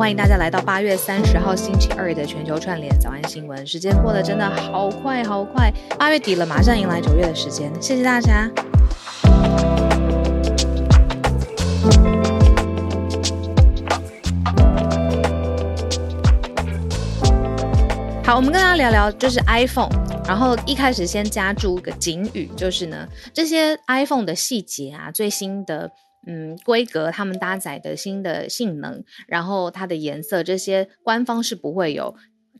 欢迎大家来到八月三十号星期二的全球串联早安新闻。时间过得真的好快好快，八月底了，马上迎来九月的时间。谢谢大家。好，我们跟大家聊聊就是 iPhone，然后一开始先加注个警语，就是呢，这些 iPhone 的细节啊，最新的。嗯，规格，他们搭载的新的性能，然后它的颜色，这些官方是不会有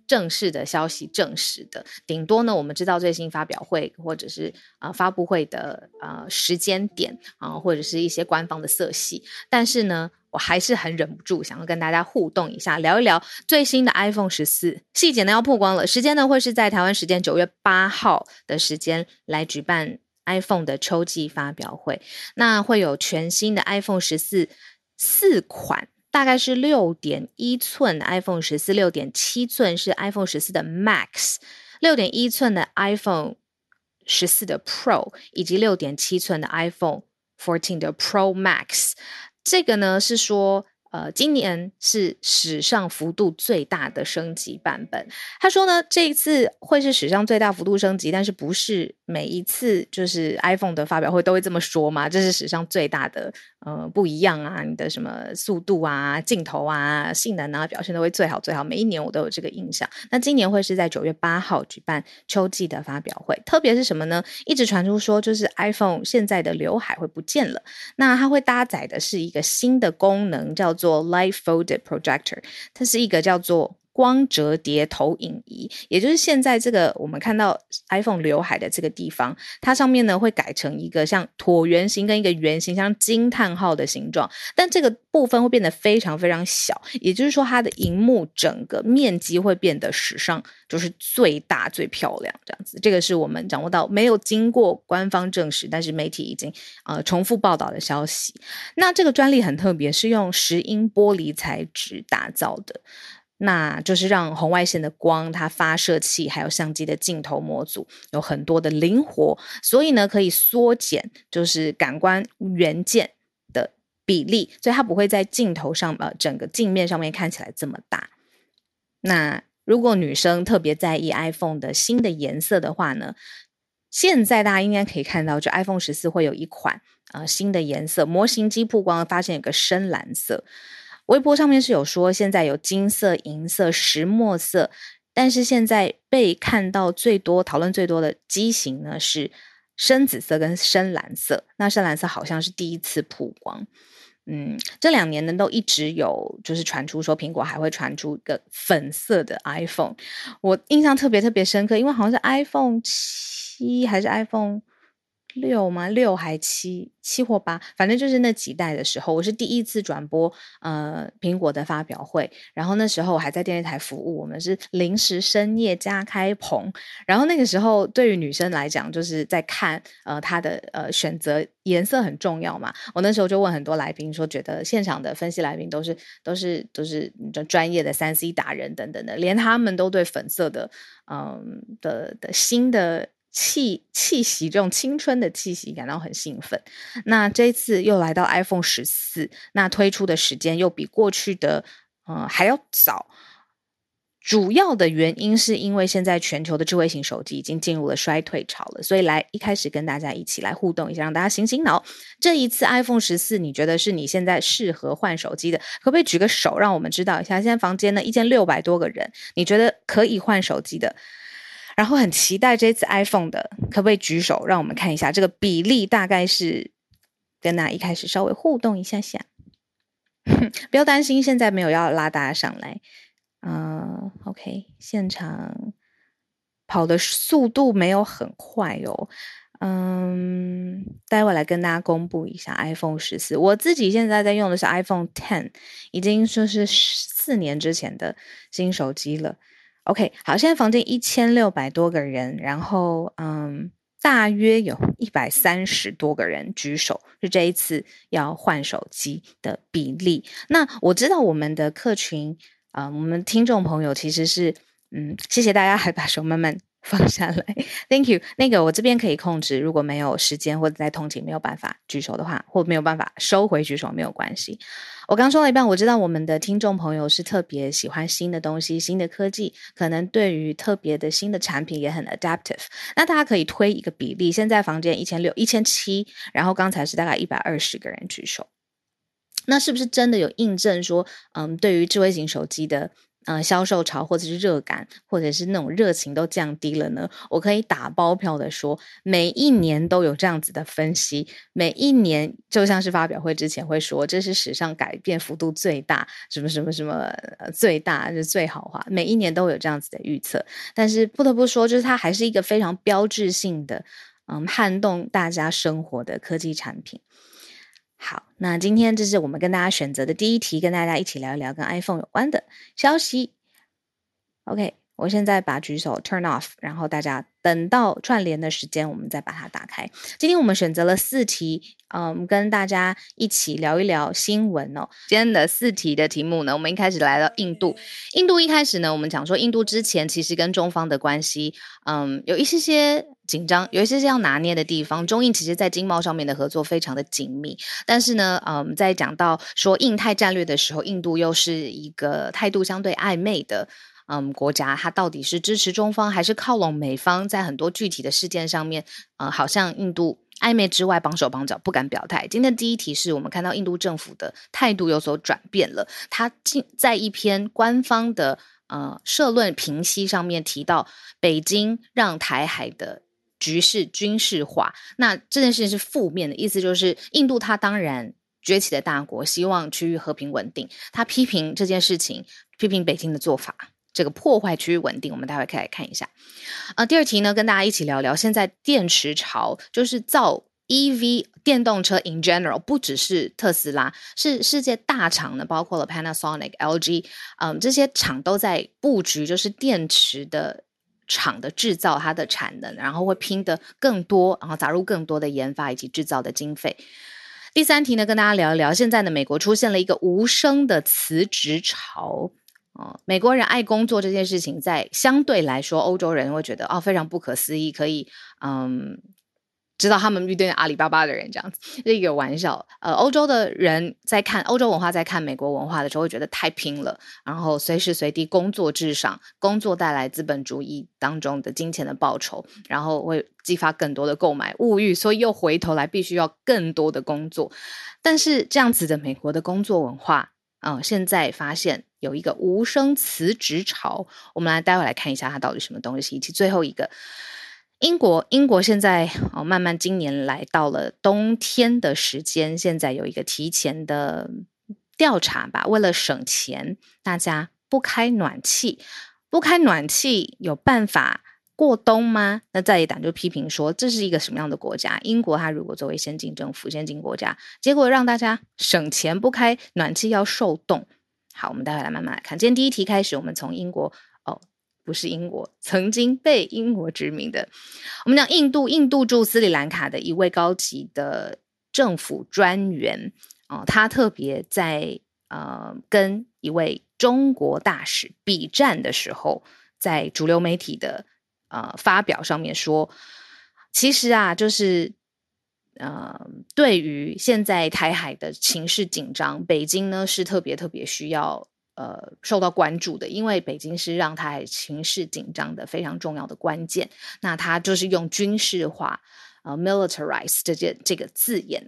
正式的消息证实的。顶多呢，我们知道最新发表会或者是啊、发布会的啊、时间点啊、或者是一些官方的色系。但是呢，我还是很忍不住想要跟大家互动一下，聊一聊最新的 iPhone 十四细节呢要曝光了，时间呢会是在台湾时间九月八号的时间来举办。iPhone 的秋季发表会，那会有全新的 iPhone 十四四款，大概是六点一寸 iPhone 十四，六点七寸是 iPhone 十四的 Max，六点一寸的 iPhone 十四的 Pro，以及六点七寸的 iPhone Fourteen 的 Pro Max。这个呢是说。呃，今年是史上幅度最大的升级版本。他说呢，这一次会是史上最大幅度升级，但是不是每一次就是 iPhone 的发表会都会这么说嘛？这是史上最大的呃不一样啊！你的什么速度啊、镜头啊、性能啊表现都会最好最好。每一年我都有这个印象。那今年会是在九月八号举办秋季的发表会，特别是什么呢？一直传出说就是 iPhone 现在的刘海会不见了，那它会搭载的是一个新的功能，叫做 Light Folded Projector，它是一个叫做光折叠投影仪，也就是现在这个我们看到 iPhone 刘海的这个地方，它上面呢会改成一个像椭圆形跟一个圆形，像惊叹号的形状，但这个部分会变得非常非常小，也就是说它的荧幕整个面积会变得史上就是最大最漂亮这样子。这个是我们掌握到没有经过官方证实，但是媒体已经呃重复报道的消息。那这个专利很特别，是用石英玻璃材质打造的。那就是让红外线的光，它发射器还有相机的镜头模组有很多的灵活，所以呢可以缩减就是感光元件的比例，所以它不会在镜头上呃整个镜面上面看起来这么大。那如果女生特别在意 iPhone 的新的颜色的话呢，现在大家应该可以看到，就 iPhone 十四会有一款呃新的颜色，模型机曝光发现有个深蓝色。微博上面是有说，现在有金色、银色、石墨色，但是现在被看到最多、讨论最多的机型呢是深紫色跟深蓝色。那深蓝色好像是第一次曝光。嗯，这两年呢都一直有，就是传出说苹果还会传出一个粉色的 iPhone。我印象特别特别深刻，因为好像是 iPhone 七还是 iPhone。六吗？六还七？七或八？反正就是那几代的时候，我是第一次转播呃苹果的发表会。然后那时候我还在电视台服务，我们是临时深夜加开棚。然后那个时候对于女生来讲，就是在看呃它的呃选择颜色很重要嘛。我那时候就问很多来宾说，觉得现场的分析来宾都是都是都是专业的三 C 达人等等的，连他们都对粉色的嗯、的的新的。气气息，这种青春的气息感到很兴奋。那这次又来到 iPhone 十四，那推出的时间又比过去的呃还要早。主要的原因是因为现在全球的智慧型手机已经进入了衰退潮了，所以来一开始跟大家一起来互动一下，让大家醒醒脑。这一次 iPhone 十四，你觉得是你现在适合换手机的？可不可以举个手，让我们知道一下？现在房间呢，一千六百多个人，你觉得可以换手机的？然后很期待这次 iPhone 的，可不可以举手让我们看一下这个比例？大概是跟那一开始稍微互动一下下，不要担心，现在没有要拉大家上来。嗯、，OK，现场跑的速度没有很快哦。嗯，待会来跟大家公布一下 iPhone 十四。我自己现在在用的是 iPhone Ten，已经说是四年之前的新手机了。OK，好，现在房间一千六百多个人，然后嗯，大约有一百三十多个人举手，是这一次要换手机的比例。那我知道我们的客群啊、我们听众朋友其实是嗯，谢谢大家还把手慢慢。放下来，Thank you。那个我这边可以控制，如果没有时间或者在通勤没有办法举手的话，或没有办法收回举手没有关系。我刚说了一半，我知道我们的听众朋友是特别喜欢新的东西、新的科技，可能对于特别的新的产品也很 adaptive。那大家可以推一个比例，现在房间一千六、一千七，然后刚才是大概一百二十个人举手，那是不是真的有印证说，嗯，对于智慧型手机的？呃，销售潮或者是热感，或者是那种热情都降低了呢？我可以打包票的说，每一年都有这样子的分析，每一年就像是发表会之前会说，这是史上改变幅度最大，什么什么什么，最大是最豪华，每一年都有这样子的预测。但是不得不说，就是它还是一个非常标志性的，嗯，撼动大家生活的科技产品。好，那今天这是我们跟大家选择的第一题，跟大家一起聊一聊跟 iPhone 有关的消息。OK，我现在把举手 turn off，然后大家等到串联的时间，我们再把它打开。今天我们选择了四题，嗯，跟大家一起聊一聊新闻哦。今天的四题的题目呢，我们一开始来到印度。印度一开始呢，我们讲说印度之前其实跟中方的关系，嗯，有一些些。紧张，有一些是要拿捏的地方。中印其实，在经贸上面的合作非常的紧密，但是呢，嗯，在讲到说印太战略的时候，印度又是一个态度相对暧昧的，嗯，国家。它到底是支持中方，还是靠拢美方？在很多具体的事件上面，嗯，好像印度暧昧之外，绑手绑脚，不敢表态。今天第一题是我们看到印度政府的态度有所转变了。他进在一篇官方的呃社论评析上面提到，北京让台海的。局势军事化，那这件事情是负面的意思，就是印度它当然崛起的大国，希望区域和平稳定。他批评这件事情，批评北京的做法，这个破坏区域稳定。我们待会可以来看一下。呃，第二题呢，跟大家一起聊聊，现在电池潮就是造 EV 电动车 in general，不只是特斯拉，是世界大厂呢，包括了 Panasonic、LG，嗯，这些厂都在布局，就是电池的。厂的制造，它的产能，然后会拼得更多，然后砸入更多的研发以及制造的经费。第三题呢，跟大家聊一聊，现在呢，美国出现了一个无声的辞职潮。哦，美国人爱工作这件事情，在相对来说，欧洲人会觉得哦，非常不可思议，可以嗯。知道他们遇见阿里巴巴的人这样子，这一个玩笑。呃，欧洲的人在看欧洲文化，在看美国文化的时候，会觉得太拼了，然后随时随地工作至上，工作带来资本主义当中的金钱的报酬，然后会激发更多的购买物欲，所以又回头来必须要更多的工作。但是这样子的美国的工作文化，嗯、现在发现有一个无声辞职潮，我们来待会来看一下它到底什么东西，以及最后一个。英国，英国现在哦，慢慢今年来到了冬天的时间，现在有一个提前的调查吧。为了省钱，大家不开暖气，不开暖气有办法过冬吗？那在野党就批评说，这是一个什么样的国家？英国它如果作为先进政府、先进国家，结果让大家省钱不开暖气要受冻。好，我们待会来慢慢来看。今天第一题开始，我们从英国哦。不是英国曾经被英国殖民的。我们讲印度，印度驻斯里兰卡的一位高级的政府专员啊、他特别在呃跟一位中国大使比战的时候，在主流媒体的呃发表上面说，其实啊，就是呃，对于现在台海的情势紧张，北京呢是特别特别需要。呃，受到关注的，因为北京是让台海情势紧张的非常重要的关键。那他就是用军事化，呃，militarize 这件这个字眼。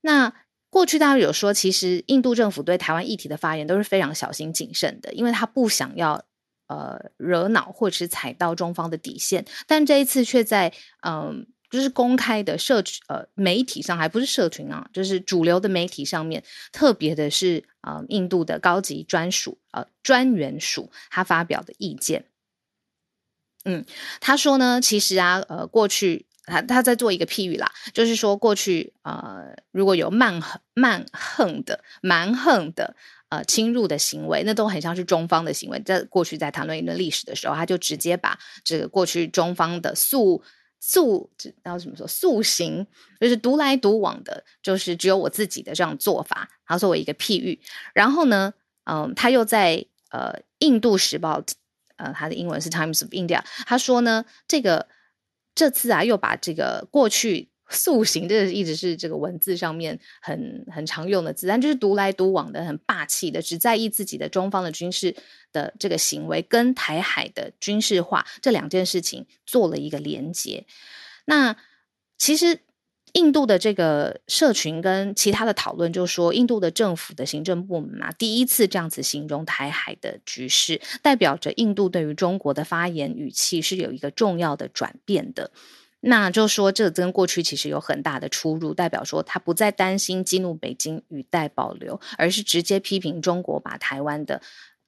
那过去大家有说，其实印度政府对台湾议题的发言都是非常小心谨慎的，因为他不想要呃惹恼或者是踩到中方的底线。但这一次却在嗯。就是公开的社群呃媒体上，还不是社群啊，就是主流的媒体上面，特别的是啊、印度的高级专属呃专员署他发表的意见，嗯，他说呢，其实啊，呃，过去他他在做一个譬喻啦，就是说过去呃，如果有蛮横蛮横的蛮横的呃侵入的行为，那都很像是中方的行为。在过去在谈论一段历史的时候，他就直接把这个过去中方的诉塑，然后怎么说塑形，就是独来独往的，就是只有我自己的这样做法，然后作为一个譬喻。然后呢，嗯、他又在呃《印度时报》，呃，他的英文是《Times of India》，他说呢，这个这次啊，又把这个过去。塑形，这一直是这个文字上面很很常用的字，但就是独来独往的、很霸气的，只在意自己的中方的军事的这个行为，跟台海的军事化这两件事情做了一个连接。那其实印度的这个社群跟其他的讨论，就是说印度的政府的行政部门啊，第一次这样子形容台海的局势，代表着印度对于中国的发言语气是有一个重要的转变的。那就说，这跟过去其实有很大的出入，代表说他不再担心激怒北京，语带保留，而是直接批评中国把台湾的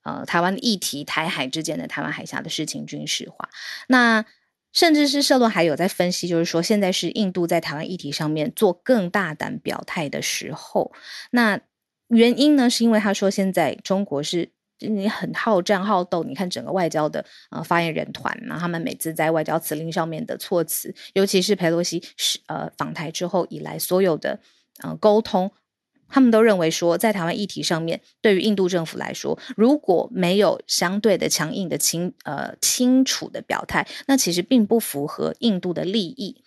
呃台湾议题、台海之间的台湾海峡的事情军事化。那甚至是社论还有在分析，就是说现在是印度在台湾议题上面做更大胆表态的时候。那原因呢，是因为他说现在中国是。你很好战好斗，你看整个外交的呃发言人团，然后他们每次在外交辞令上面的措辞，尤其是佩洛西是呃访台之后以来所有的呃沟通，他们都认为说，在台湾议题上面，对于印度政府来说，如果没有相对的强硬的清呃清楚的表态，那其实并不符合印度的利益。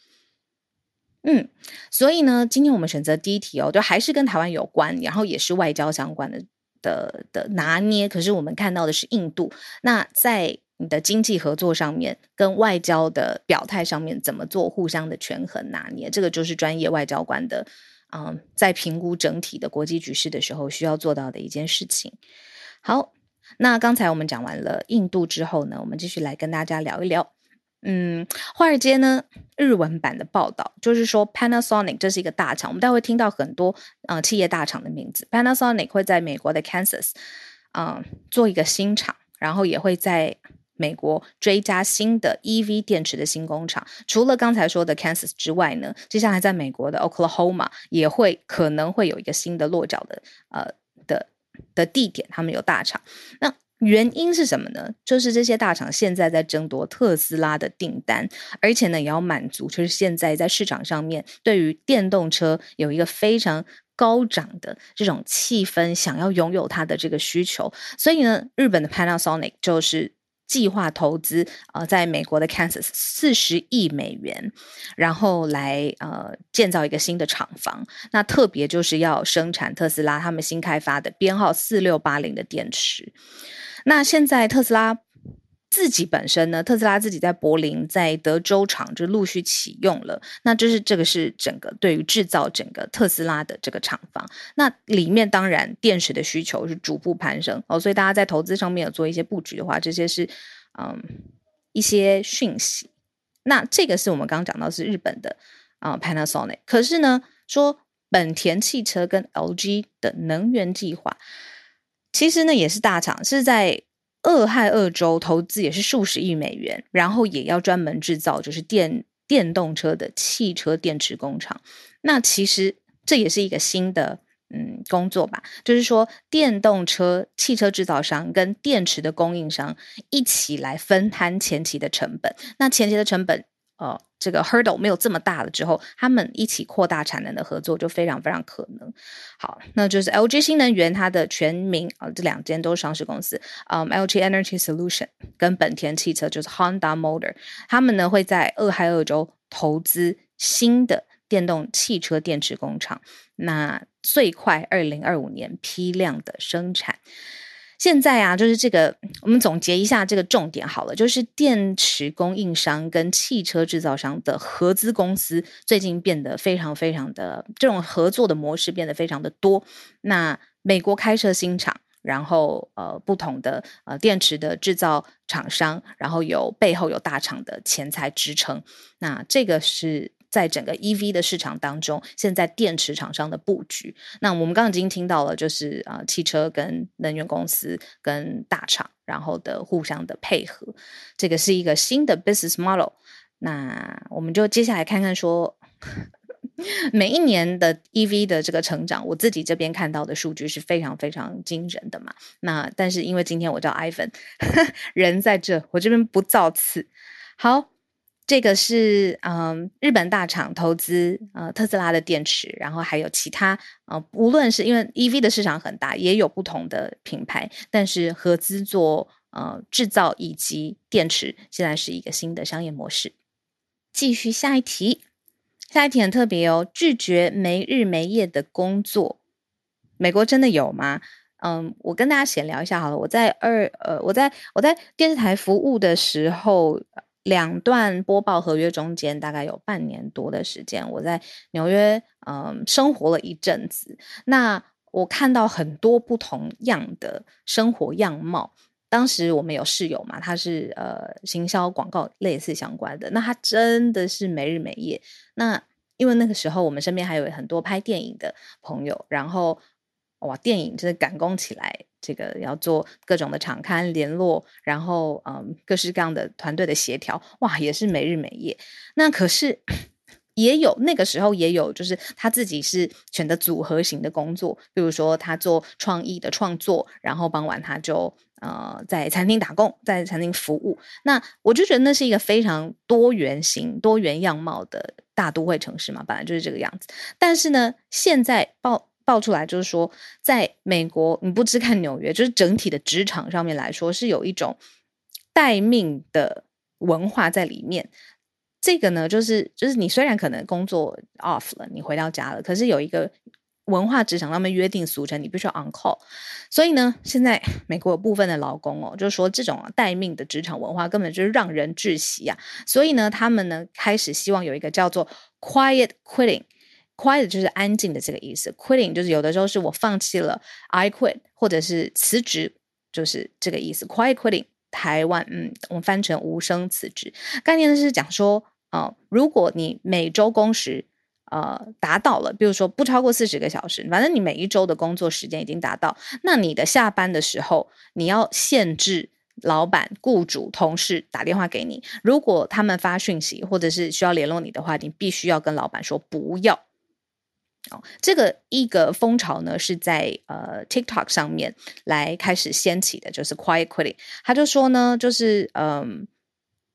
嗯，所以呢，今天我们选择第一题哦，就还是跟台湾有关，然后也是外交相关的。的的拿捏，可是我们看到的是印度。那在你的经济合作上面，跟外交的表态上面，怎么做互相的权衡拿捏？这个就是专业外交官的，嗯，在评估整体的国际局势的时候需要做到的一件事情。好，那刚才我们讲完了印度之后呢，我们继续来跟大家聊一聊。嗯，华尔街呢，日文版的报道就是说，Panasonic 这是一个大厂，我们待会听到很多呃企业大厂的名字。Panasonic 会在美国的 Kansas 嗯、做一个新厂，然后也会在美国追加新的 EV 电池的新工厂。除了刚才说的 Kansas 之外呢，接下来在美国的 Oklahoma 也会可能会有一个新的落脚的呃的的地点，他们有大厂。那原因是什么呢？就是这些大厂现在在争夺特斯拉的订单，而且呢也要满足，就是现在在市场上面对于电动车有一个非常高涨的这种气氛，想要拥有它的这个需求。所以呢，日本的 Panasonic 就是计划投资呃，在美国的 Kansas 四十亿美元，然后来呃建造一个新的厂房。那特别就是要生产特斯拉他们新开发的编号四六八零的电池。那现在特斯拉自己本身呢？特斯拉自己在柏林、在德州厂就陆续启用了。那这是这个是整个对于制造整个特斯拉的这个厂房。那里面当然电池的需求是逐步攀升哦，所以大家在投资上面有做一些布局的话，这些是嗯一些讯息。那这个是我们刚刚讲到是日本的啊、Panasonic，可是呢说本田汽车跟 LG 的能源计划。其实呢，也是大厂，是在俄亥俄州投资，也是数十亿美元，然后也要专门制造就是电电动车的汽车电池工厂。那其实这也是一个新的嗯工作吧，就是说电动车汽车制造商跟电池的供应商一起来分摊前期的成本。那前期的成本。呃，这个 hurdle 没有这么大了之后，他们一起扩大产能的合作就非常非常可能。好，那就是 LG 新能源它的全名啊、这两间都是上市公司，嗯，LG Energy Solution 跟本田汽车就是 Honda Motor，他们呢会在俄亥俄州投资新的电动汽车电池工厂，那最快二零二五年批量的生产。现在啊，就是这个，我们总结一下这个重点好了，就是电池供应商跟汽车制造商的合资公司最近变得非常非常的这种合作的模式变得非常的多。那美国开设新厂，然后呃不同的呃电池的制造厂商，然后有背后有大厂的钱财支撑，那这个是。在整个 EV 的市场当中，现在电池厂商的布局，那我们刚刚已经听到了，就是啊、呃，汽车跟能源公司跟大厂，然后的互相的配合，这个是一个新的 business model。那我们就接下来看看说，每一年的 EV 的这个成长，我自己这边看到的数据是非常非常惊人的嘛。那但是因为今天我叫 Ivan，人在这，我这边不造次。好，这个是嗯日本大厂投资呃特斯拉的电池，然后还有其他呃无论是因为 EV 的市场很大，也有不同的品牌，但是合资做呃制造以及电池，现在是一个新的商业模式。继续下一题。下一题很特别哦，拒绝没日没夜的工作，美国真的有吗？嗯，我跟大家闲聊一下好了。我在二呃，我在我在电视台服务的时候，两段播报合约中间大概有半年多的时间，我在纽约嗯生活了一阵子。那我看到很多不同样的生活样貌。当时我们有室友嘛，他是呃行销广告类似相关的，那他真的是没日没夜。那因为那个时候我们身边还有很多拍电影的朋友，然后哇，电影真的赶工起来，这个要做各种的场刊联络，然后嗯各式各样的团队的协调，哇，也是没日没夜。那可是。也有那个时候也有，就是他自己是选择组合型的工作，比如说他做创意的创作，然后傍晚他就呃在餐厅打工，在餐厅服务。那我就觉得那是一个非常多元型、多元样貌的大都会城市嘛，本来就是这个样子。但是呢，现在爆爆出来就是说，在美国，你不只看纽约，就是整体的职场上面来说，是有一种待命的文化在里面。这个呢，就是就是你虽然可能工作 off 了，你回到家了，可是有一个文化职场上面约定俗成，你必须要 on call。所以呢，现在美国有部分的劳工哦，就是说这种待命的职场文化根本就是让人窒息啊。所以呢，他们呢开始希望有一个叫做 quiet quitting Quiet 就是安静的这个意思，quitting 就是有的时候是我放弃了，I quit，或者是辞职，就是这个意思。quiet quitting，台湾嗯，我们翻成无声辞职，概念呢是讲说。啊、如果你每周工时呃达到了，比如说不超过四十个小时，反正你每一周的工作时间已经达到，那你的下班的时候，你要限制老板、雇主、同事打电话给你。如果他们发讯息或者是需要联络你的话，你必须要跟老板说不要。哦，这个一个风潮呢是在呃 TikTok 上面来开始掀起的，就是 Quiet Quitting。他就说呢，就是嗯。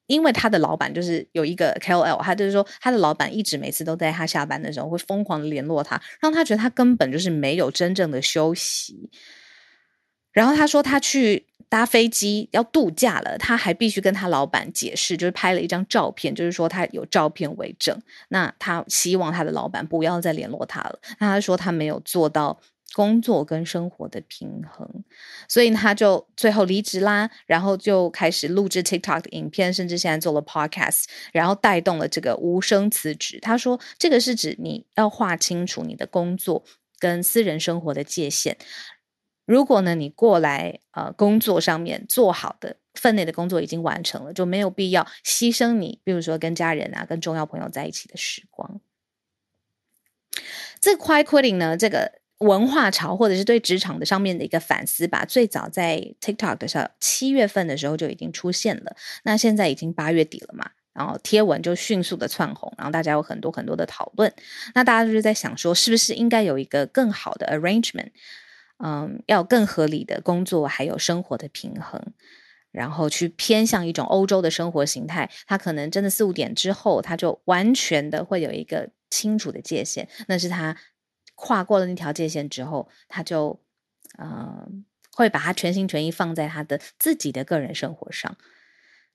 因为他的老板就是有一个 KOL，他就是说他的老板一直每次都在他下班的时候会疯狂的联络他，让他觉得他根本就是没有真正的休息。然后他说他去搭飞机要度假了，他还必须跟他老板解释，就是拍了一张照片，就是说他有照片为证。那他希望他的老板不要再联络他了。那他说他没有做到。工作跟生活的平衡，所以他就最后离职啦，然后就开始录制 TikTok 的影片，甚至现在做了 Podcast，然后带动了这个无声辞职。他说，这个是指你要划清楚你的工作跟私人生活的界限。如果呢，你过来呃工作上面做好的分内的工作已经完成了，就没有必要牺牲你，比如说跟家人啊、跟重要朋友在一起的时光。这个 Quiet Quitting 呢，这个。文化潮，或者是对职场的上面的一个反思吧。最早在 TikTok 的时候，七月份的时候就已经出现了。那现在已经八月底了嘛，然后贴文就迅速的窜红，然后大家有很多很多的讨论。那大家就是在想说，是不是应该有一个更好的 arrangement？嗯，要更合理的工作还有生活的平衡，然后去偏向一种欧洲的生活形态。他可能真的四五点之后，他就完全的会有一个清楚的界限，那是他。跨过了那条界限之后，他就，呃，会把他全心全意放在他的自己的个人生活上。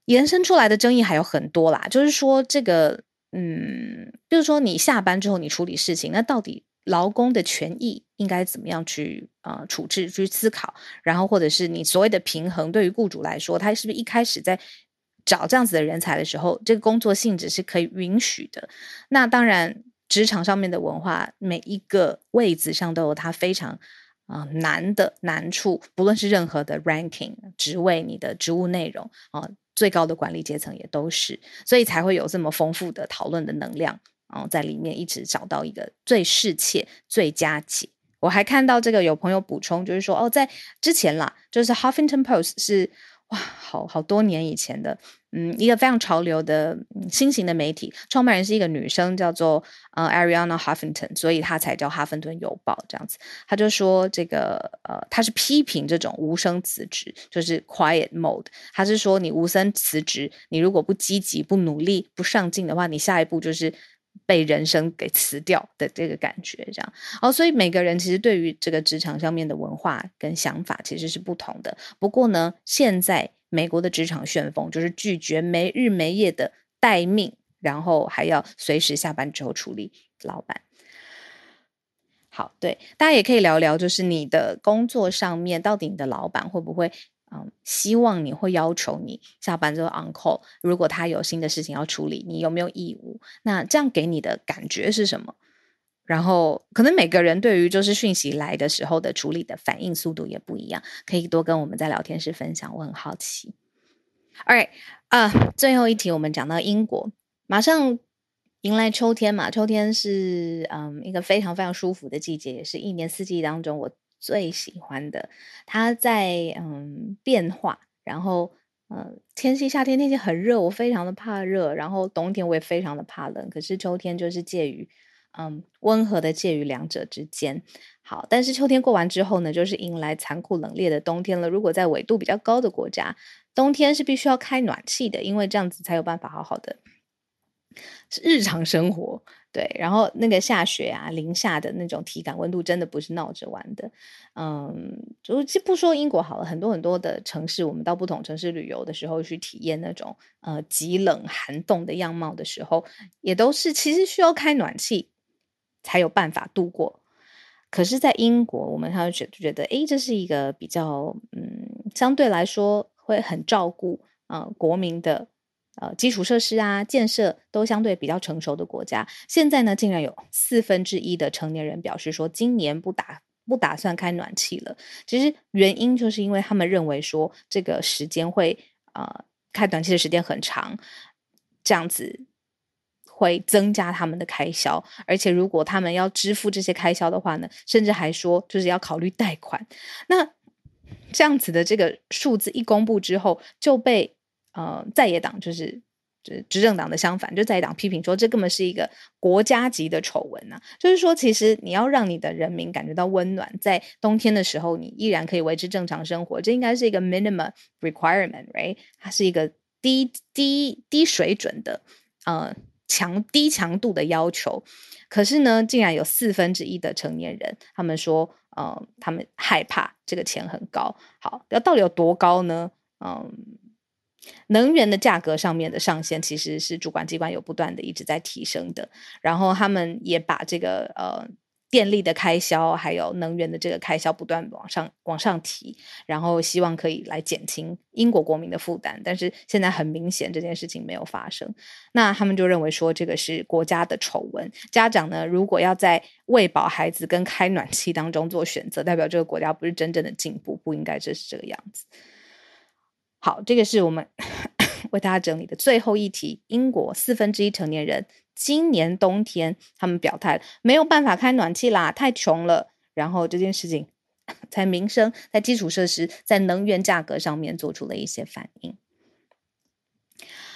延伸出来的争议还有很多啦，就是说这个，嗯，就是说你下班之后你处理事情，那到底劳工的权益应该怎么样去啊、处置去思考？然后或者是你所谓的平衡，对于雇主来说，他是不是一开始在找这样子的人才的时候，这个工作性质是可以允许的？那当然。职场上面的文化，每一个位置上都有它非常啊、难的难处，不论是任何的 ranking 职位，你的职务内容啊、最高的管理阶层也都是，所以才会有这么丰富的讨论的能量，然后在里面一直找到一个最适切、最佳解。我还看到这个有朋友补充，就是说哦，在之前啦，就是 Huffington Post 是哇，好好多年以前的，嗯，一个非常潮流的、新型的媒体，创办人是一个女生，叫做呃 Arianna Huffington，所以她才叫《哈芬顿邮报》这样子。她就说这个呃，她是批评这种无声辞职，就是 quiet mode。她是说你无声辞职，你如果不积极、不努力、不上进的话，你下一步就是。被人生给辞掉的这个感觉，这样哦，所以每个人其实对于这个职场上面的文化跟想法其实是不同的。不过呢，现在美国的职场旋风就是拒绝没日没夜的待命，然后还要随时下班之后处理老板。好，对，大家也可以聊聊，就是你的工作上面，到底你的老板会不会？嗯，希望你会要求你下班之后 on call，如果他有新的事情要处理，你有没有义务？那这样给你的感觉是什么？然后可能每个人对于就是讯息来的时候的处理的反应速度也不一样，可以多跟我们在聊天室分享，我很好奇。All right 啊、最后一题我们讲到英国，马上迎来秋天嘛，秋天是嗯一个非常非常舒服的季节，也是一年四季当中我。最喜欢的，它在嗯变化，然后呃天气夏天天气很热，我非常的怕热，然后冬天我也非常的怕冷，可是秋天就是介于嗯温和的介于两者之间。好，但是秋天过完之后呢，就是迎来残酷冷冽的冬天了。如果在纬度比较高的国家，冬天是必须要开暖气的，因为这样子才有办法好好的日常生活。对，然后那个下雪啊，零下的那种体感温度，真的不是闹着玩的。嗯，就不说英国好了，很多很多的城市，我们到不同城市旅游的时候，去体验那种呃极冷寒冻的样貌的时候，也都是其实需要开暖气才有办法度过。可是，在英国，我们还觉觉得，诶，这是一个比较嗯，相对来说会很照顾呃国民的。呃，基础设施啊，建设都相对比较成熟的国家，现在呢，竟然有四分之一的成年人表示说，今年不打不打算开暖气了。其实原因就是因为他们认为说，这个时间会呃开暖气的时间很长，这样子会增加他们的开销，而且如果他们要支付这些开销的话呢，甚至还说就是要考虑贷款。那这样子的这个数字一公布之后，就被。呃，在野党就是执执政党的相反，就在野党批评说，这根本是一个国家级的丑闻呐、就是说，其实你要让你的人民感觉到温暖，在冬天的时候，你依然可以维持正常生活，这应该是一个 minimum requirement，right？它是一个低低低水准的呃强低强度的要求。可是呢，竟然有四分之一的成年人，他们说，呃，他们害怕这个钱很高。好，要到底有多高呢？嗯、能源的价格上面的上限其实是主管机关有不断的一直在提升的，然后他们也把这个呃电力的开销还有能源的这个开销不断往上往上提，然后希望可以来减轻英国国民的负担，但是现在很明显这件事情没有发生，那他们就认为说这个是国家的丑闻，家长呢如果要在喂饱孩子跟开暖气当中做选择，代表这个国家不是真正的进步，不应该就是这个样子。好，这个是我们 为大家整理的最后一题。英国四分之一成年人今年冬天他们表态没有办法开暖气啦，太穷了。然后这件事情 在民生、在基础设施、在能源价格上面做出了一些反应。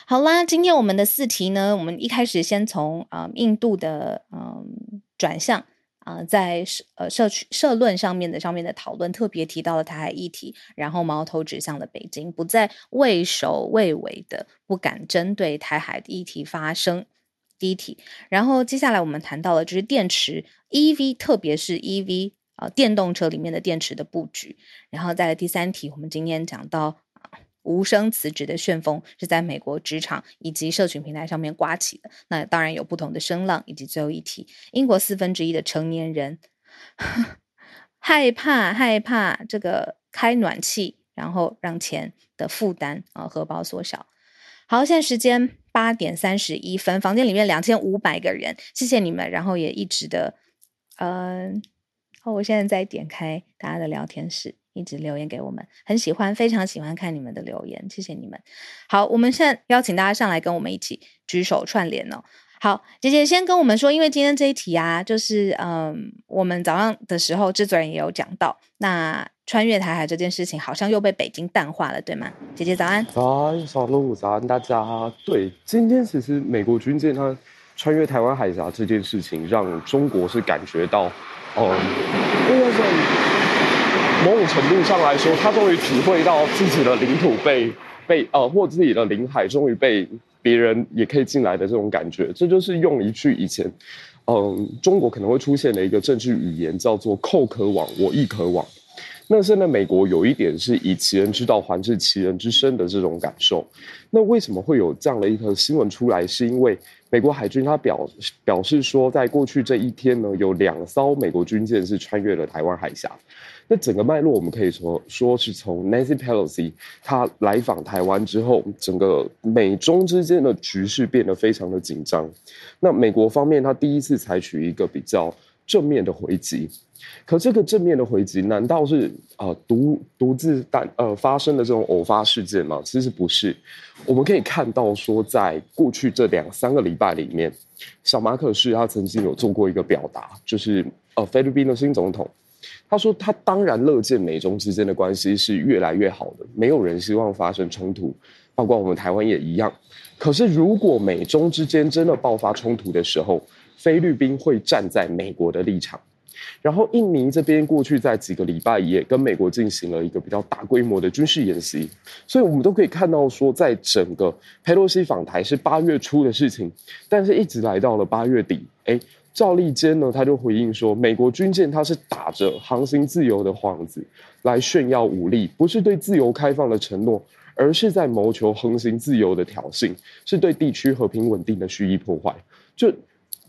好啦，今天我们的四题呢，我们一开始先从啊、印度的嗯、转向。啊、呃，在社呃社区社论上面的上面的讨论，特别提到了台海议题，然后矛头指向了北京，不再畏首畏尾的不敢针对台海议题发声。第一题，然后接下来我们谈到了就是电池 EV，特别是 EV 啊、电动车里面的电池的布局，然后在第三题，我们今天讲到。无声辞职的旋风是在美国职场以及社群平台上面刮起的。那当然有不同的声浪，以及最后一题，英国四分之一的成年人 害怕害怕这个开暖气，然后让钱的负担啊荷包缩小。好，现在时间八点三十一分，房间里面两千五百个人，谢谢你们，然后也一直的，嗯，好，我现在在点开大家的聊天室。一直留言给我们，很喜欢，非常喜欢看你们的留言，谢谢你们。好，我们现在邀请大家上来跟我们一起举手串联哦。好，姐姐先跟我们说，因为今天这一题啊，就是嗯，我们早上的时候制作人也有讲到，那穿越台海这件事情好像又被北京淡化了，对吗？姐姐早安。早安，小鹿，早安，大家。对，今天其实美国军舰它穿越台湾海峡这件事情，让中国是感觉到，嗯，因为某种程度上来说，他终于体会到自己的领土被被呃，或自己的领海终于被。别人也可以进来的这种感觉，这就是用一句以前，嗯，中国可能会出现的一个政治语言，叫做“寇可往，我亦可往”。那现在美国有一点是以其人之道还治其人之身的这种感受。那为什么会有这样的一个新闻出来？是因为美国海军他表表示说，在过去这一天呢，有两艘美国军舰是穿越了台湾海峡。那整个脉络，我们可以说说是从 Nancy Pelosi 他来访台湾之后，整个美中之间的局势变得非常的紧张。那美国方面，他第一次采取一个比较正面的回击，可这个正面的回击，难道是啊独独自单呃发生的这种偶发事件吗？其实不是。我们可以看到说，在过去这两三个礼拜里面，小马可是他曾经有做过一个表达，就是呃菲律宾的新总统。他说：“他当然乐见美中之间的关系是越来越好的，没有人希望发生冲突，包括我们台湾也一样。可是，如果美中之间真的爆发冲突的时候，菲律宾会站在美国的立场。然后，印尼这边过去在几个礼拜也跟美国进行了一个比较大规模的军事演习，所以我们都可以看到说，在整个佩洛西访台是八月初的事情，但是一直来到了八月底，哎。”赵立坚呢，他就回应说，美国军舰它是打着航行自由的幌子来炫耀武力，不是对自由开放的承诺，而是在谋求横行自由的挑衅，是对地区和平稳定的蓄意破坏。就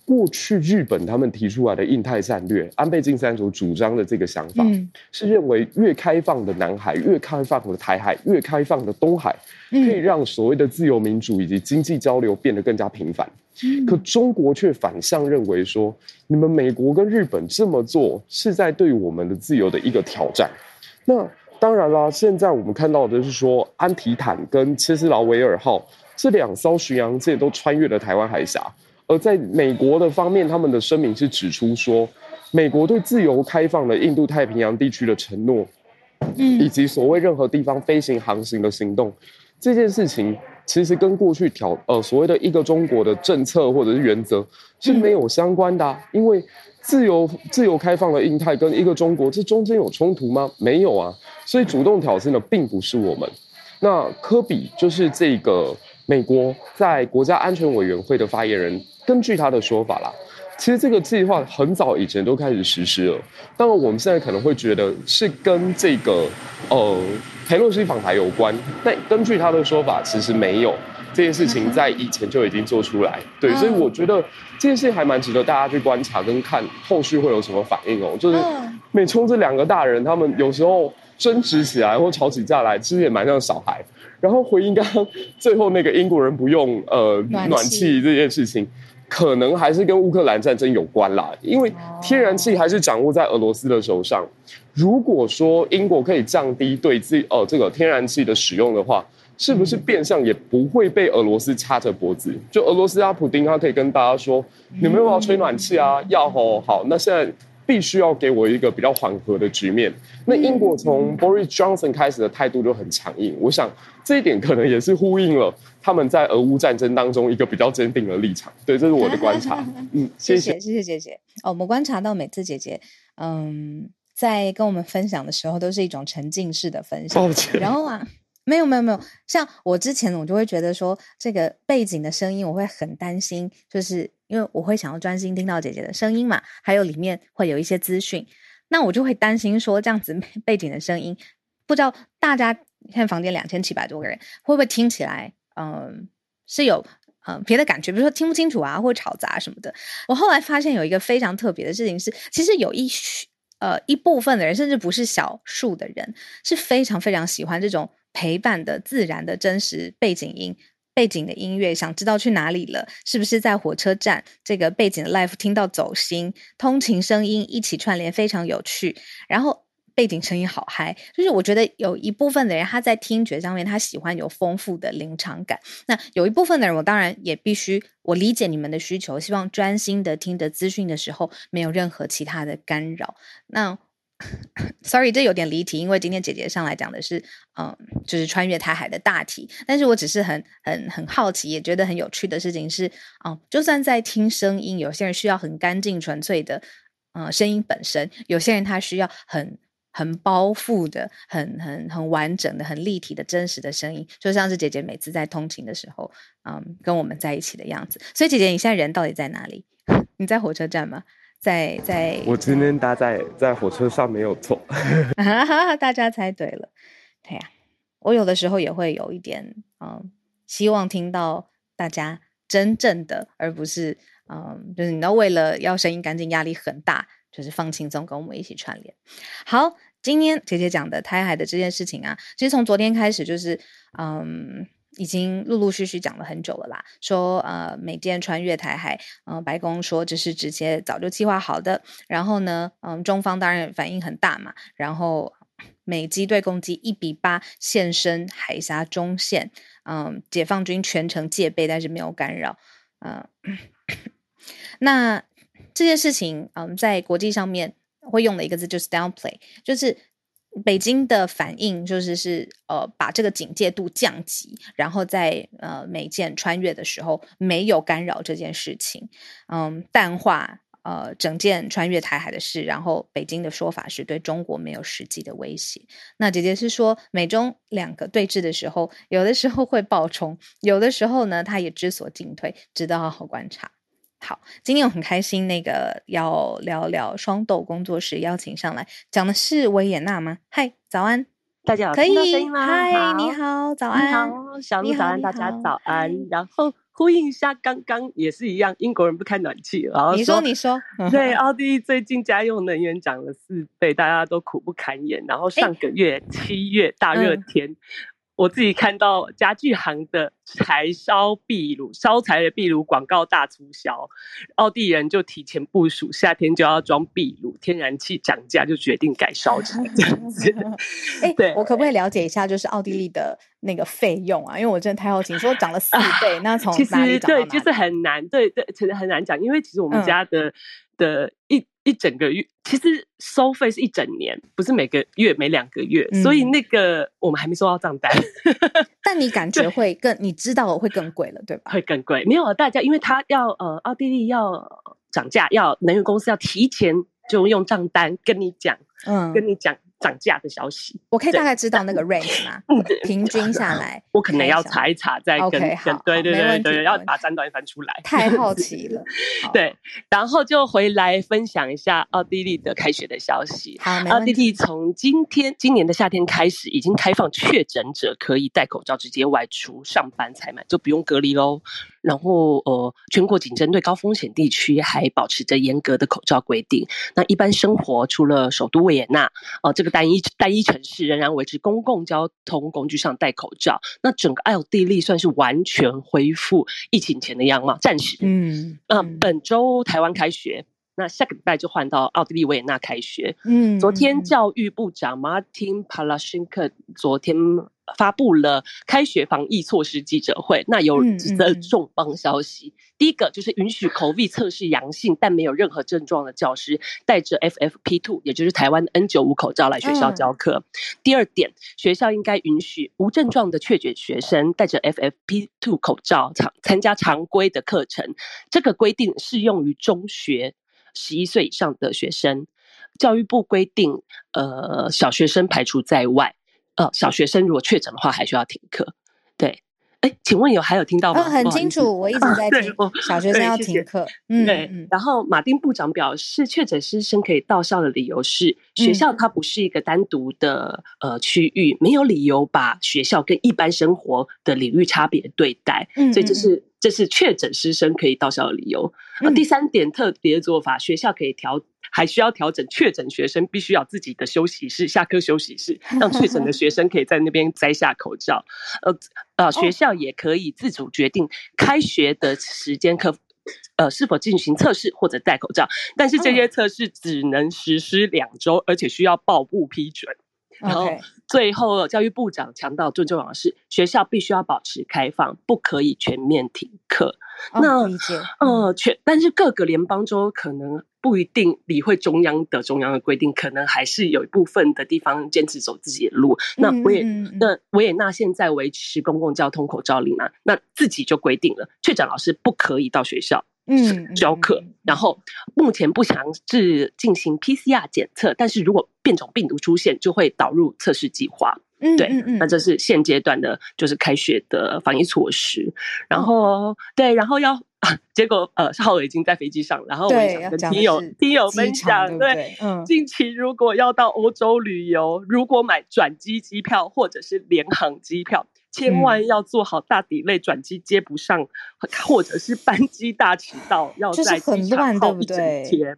过去日本他们提出来的印太战略，安倍晋三所主张的这个想法，嗯、是认为越开放的南海、越开放的台海、越开放的东海，可以让所谓的自由民主以及经济交流变得更加频繁。可中国却反向认为说，你们美国跟日本这么做是在对我们的自由的一个挑战。那当然啦，现在我们看到的是说，安提坦跟切斯劳维尔号这两艘巡洋舰都穿越了台湾海峡。而在美国的方面，他们的声明是指出说，美国对自由开放的印度太平洋地区的承诺，以及所谓任何地方飞行航行的行动，这件事情。其实跟过去挑呃所谓的一个中国的政策或者是原则是没有相关的啊，因为自由自由开放的印太跟一个中国这中间有冲突吗？没有啊，所以主动挑衅的并不是我们。那科比就是这个美国在国家安全委员会的发言人，根据他的说法啦。其实这个计划很早以前都开始实施了，当然我们现在可能会觉得是跟这个呃佩洛西访台有关，但根据他的说法，其实没有这件事情在以前就已经做出来。对，所以我觉得这件事情还蛮值得大家去观察跟看后续会有什么反应哦。就是美中这两个大人，他们有时候争执起来或吵起架来，其实也蛮像小孩。然后回应刚刚最后那个英国人不用呃暖气这件事情。可能还是跟乌克兰战争有关啦，因为天然气还是掌握在俄罗斯的手上。如果说英国可以降低对自呃这个天然气的使用的话，是不是变相也不会被俄罗斯掐着脖子？就俄罗斯阿普丁他可以跟大家说：“你们要不要吹暖气啊？要吼好，那现在。”必须要给我一个比较缓和的局面。那英国从 Boris Johnson 开始的态度就很强硬，我想这一点可能也是呼应了他们在俄乌战争当中一个比较坚定的立场。对，这是我的观察。嗯，谢谢，谢谢姐姐。哦，我们观察到每次姐姐，嗯，在跟我们分享的时候，都是一种沉浸式的分享。抱歉。然后啊。没有没有没有，像我之前我就会觉得说，这个背景的声音我会很担心，就是因为我会想要专心听到姐姐的声音嘛，还有里面会有一些资讯，那我就会担心说，这样子背景的声音，不知道大家看房间两千七百多个人会不会听起来，嗯，是有嗯别的感觉，比如说听不清楚啊，或吵杂什么的。我后来发现有一个非常特别的事情是，其实有一呃一部分的人，甚至不是少数的人，是非常非常喜欢这种。陪伴的自然的真实背景音，背景的音乐，想知道去哪里了，是不是在火车站？这个背景的 life 听到走心，通勤声音一起串联，非常有趣。然后背景声音好嗨，就是我觉得有一部分的人他在听觉上面他喜欢有丰富的临场感，那有一部分的人我当然也必须我理解你们的需求，希望专心的听着资讯的时候没有任何其他的干扰。那 Sorry，这有点离题，因为今天姐姐上来讲的是嗯，就是穿越台海的大题，但是我只是很很很好奇，也觉得很有趣的事情是，嗯，就算在听声音，有些人需要很干净纯粹的。嗯，声音本身，有些人他需要很很包覆的、很很很完整的、很立体的真实的声音，就像是姐姐每次在通勤的时候，嗯，跟我们在一起的样子。所以，姐姐，你现在人到底在哪里？你在火车站吗？在在？我今天搭在在火车上没有错。大家猜对了。对呀，我有的时候也会有一点，嗯，希望听到大家真正的，而不是。嗯，就是你知道为了要声音干净，压力很大，就是放轻松，跟我们一起串联。好，今天姐姐讲的台海的这件事情啊，其实从昨天开始就是，嗯，已经陆陆续续讲了很久了啦。说呃，美舰穿越台海，嗯、白宫说这是直接早就计划好的。然后呢，嗯，中方当然反应很大嘛。然后美机对攻击一比八现身海峡中线，嗯，解放军全程戒备，但是没有干扰，嗯。那这件事情，嗯，在国际上面会用的一个字就是 downplay，就是北京的反应，就是是呃把这个警戒度降级，然后在呃美舰穿越的时候没有干扰这件事情，嗯，淡化呃整件穿越台海的事，然后北京的说法是对中国没有实际的威胁。那姐姐是说美中两个对峙的时候，有的时候会爆冲，有的时候呢，他也知所进退，值得好好观察。好，今天我很开心，那个要聊聊双豆工作室邀请上来讲的是维也纳吗？嗨，早安，大家好，可以，嗨，你好，早安，你好，小鹿早安，大家早安。然后呼应一下刚刚也是一样，英国人不开暖气，然后你说你说，对，奥地利最近家用能源涨了四倍，大家都苦不堪言。然后上个月七月大热天。嗯我自己看到家具行的柴烧壁炉、烧柴的壁炉广告大促销，奥地人就提前部署，夏天就要装壁炉，天然气涨价就决定改烧柴这样子。哎、欸，对，我可不可以了解一下，就是奥地利的那个费用啊？因为我真的太好奇，说涨了四倍，啊、那从？其实对，就是很难，对对，其实很难讲，因为其实我们家的、嗯、的一。一整个月，其实收费是一整年，不是每个月、每两个月，嗯、所以那个我们还没收到账单。但你感觉会更，你知道会更贵了，对吧？会更贵，没有大家，因为他要呃，奥地利要涨价，要能源公司要提前就用账单跟你讲，嗯，跟你讲。涨价的消息，我可以大概知道那个 range 吗？嗯，平均下来，我可能要查一查，再跟对对对对，要把战端翻出来。太好奇了，对，然后就回来分享一下奥地利的开学的消息。好，奥地利从今天今年的夏天开始，已经开放确诊者可以戴口罩直接外出上班采买，就不用隔离喽。然后，呃，全国仅针对高风险地区还保持着严格的口罩规定。那一般生活，除了首都维也纳，呃，这个单一单一城市仍然维持公共交通工具上戴口罩。那整个奥地利算是完全恢复疫情前的样貌，暂时。嗯，那、呃、本周台湾开学，那下个礼拜就换到奥地利维也纳开学。嗯，昨天教育部长 Martin Palaschinke 昨天。发布了开学防疫措施记者会，那有几则重磅消息。嗯嗯、第一个就是允许 COVID 测试阳性但没有任何症状的教师带着 FFP2，也就是台湾的 N95 口罩来学校教课。嗯、第二点，学校应该允许无症状的确诊学生带着 FFP2 口罩参参加常规的课程。这个规定适用于中学十一岁以上的学生。教育部规定，呃，小学生排除在外。呃，小学生如果确诊的话，还需要停课。对，哎，请问有还有听到吗？哦，很清楚，我一直在听。啊、小学生要停课。嗯，对。然后马丁部长表示，确诊师生可以到校的理由是，学校它不是一个单独的呃区域，没有理由把学校跟一般生活的领域差别对待。嗯，所以这是。这是确诊师生可以到校的理由。嗯、第三点特别的做法，学校可以调，还需要调整确诊学生必须要自己的休息室、下课休息室，让确诊的学生可以在那边摘下口罩。呃呃，学校也可以自主决定开学的时间课，可呃是否进行测试或者戴口罩。但是这些测试只能实施两周，而且需要报部批准。然后最后，教育部长强调最重要的是，学校必须要保持开放，不可以全面停课。哦、那理解，呃，全但是各个联邦州可能不一定理会中央的中央的规定，可能还是有一部分的地方坚持走自己的路。那维也、嗯嗯嗯、那维也纳现在维持公共交通口罩令嘛，那自己就规定了，确诊老师不可以到学校。嗯，教课，然后目前不强制进行 PCR 检测，但是如果变种病毒出现，就会导入测试计划。嗯，对，那这是现阶段的，就是开学的防疫措施。然后，对，然后要，结果呃，浩伟已经在飞机上，然后我也想跟听友听友分享，对，嗯，近期如果要到欧洲旅游，如果买转机机票或者是联航机票。千万要做好大 delay 转机接不上，嗯、或者是班机大迟到，要在机场耗一整天。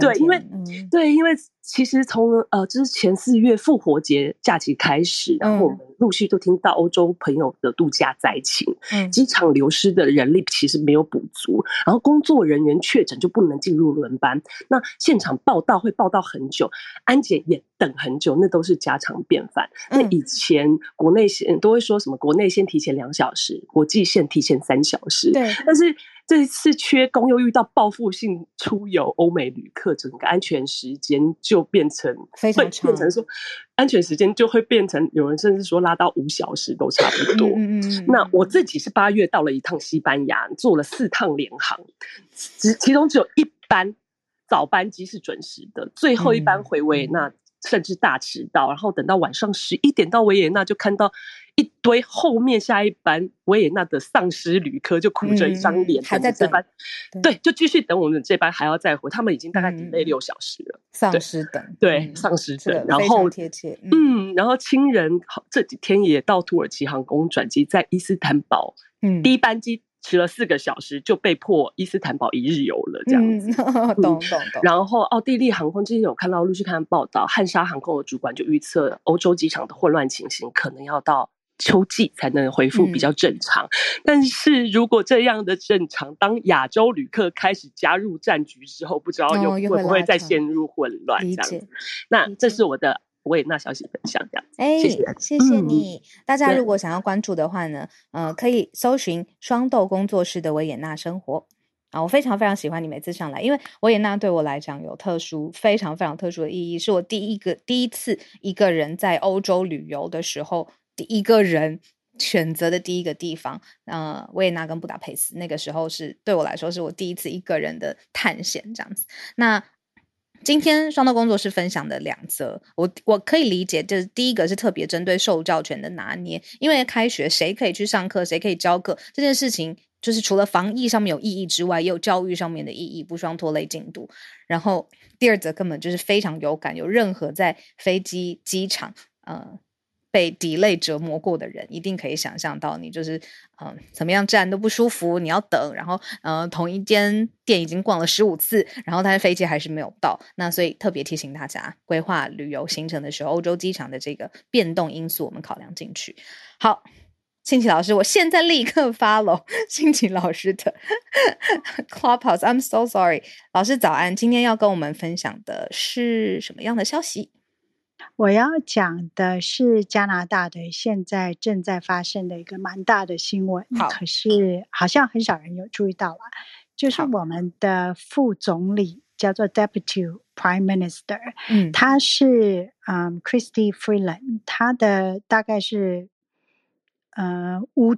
对，因为、嗯、对，因为其实从呃之前四月复活节假期开始，然后我们陆续都听到欧洲朋友的度假灾情，嗯，机场流失的人力其实没有补足，然后工作人员确诊就不能进入轮班，那现场报道会报道很久，安检也等很久，那都是家常便饭。那以前国内线都会说什么？国内先提前两小时，国际线提前三小时。对，但是这一次缺工又遇到报复性出游，欧美旅客整个安全时间就变成非常长，变成说安全时间就会变成有人甚至说拉到五小时都差不多。嗯嗯。那我自己是八月到了一趟西班牙，坐了四趟联航，只其中只有一班早班机是准时的，最后一班回维也纳甚至大迟到，然后等到晚上十一点到维也纳就看到。一堆后面下一班维也纳的丧尸旅客就苦着一张脸，还在这班，对，就继续等我们这班还要再回，他们已经大概 delay 六小时了。丧尸等，对，丧尸等，然后贴切，嗯，然后亲人这几天也到土耳其航空转机，在伊斯坦堡，嗯，第一班机迟了四个小时，就被迫伊斯坦堡一日游了，这样子，懂懂懂。然后奥地利航空之前有看到陆续看报道，汉莎航空的主管就预测欧洲机场的混乱情形可能要到。秋季才能恢复比较正常，嗯、但是如果这样的正常，当亚洲旅客开始加入战局之后，不知道又会不会再陷入混乱？这样子，哦、那这是我的维也纳消息分享，这样子。哎，谢谢，谢谢你。嗯、大家如果想要关注的话呢，呃，可以搜寻双豆工作室的维也纳生活啊。我非常非常喜欢你每次上来，因为维也纳对我来讲有特殊、非常非常特殊的意义，是我第一个第一次一个人在欧洲旅游的时候。第一个人选择的第一个地方，呃，维也纳跟布达佩斯，那个时候是对我来说是我第一次一个人的探险这样子。那今天双豆工作室分享的两则，我我可以理解，就是第一个是特别针对受教权的拿捏，因为开学谁可以去上课，谁可以教课这件事情，就是除了防疫上面有意义之外，也有教育上面的意义，不双拖累进度。然后第二则根本就是非常有感，有任何在飞机机场，呃。被 delay 折磨过的人，一定可以想象到，你就是嗯、怎么样站都不舒服，你要等，然后呃，同一间店已经逛了十五次，然后他的飞机还是没有到。那所以特别提醒大家，规划旅游行程的时候，欧洲机场的这个变动因素，我们考量进去。好，庆奇老师，我现在立刻 follow 庆奇老师的 Clubhouse。I'm so sorry，老师早安，今天要跟我们分享的是什么样的消息？我要讲的是加拿大的现在正在发生的一个蛮大的新闻，可是好像很少人有注意到了，就是我们的副总理叫做 Deputy Prime Minister，嗯，他是嗯 Christy Freeland，他的大概是呃五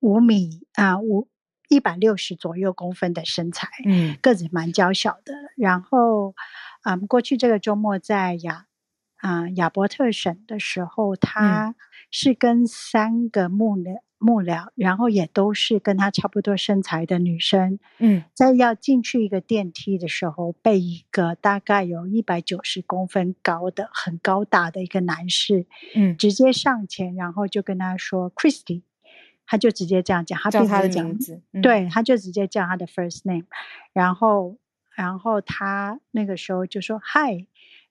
五米啊五一百六十左右公分的身材，嗯，个子蛮娇小的，然后嗯过去这个周末在亚。啊，亚伯特省的时候，他是跟三个幕僚、幕僚，然后也都是跟他差不多身材的女生，嗯，在要进去一个电梯的时候，被一个大概有一百九十公分高的、很高大的一个男士，嗯，直接上前，然后就跟他说 “Christy”，他就直接这样讲，他叫他的名字，嗯、对，他就直接叫他的 first name，然后，然后他那个时候就说 “Hi”。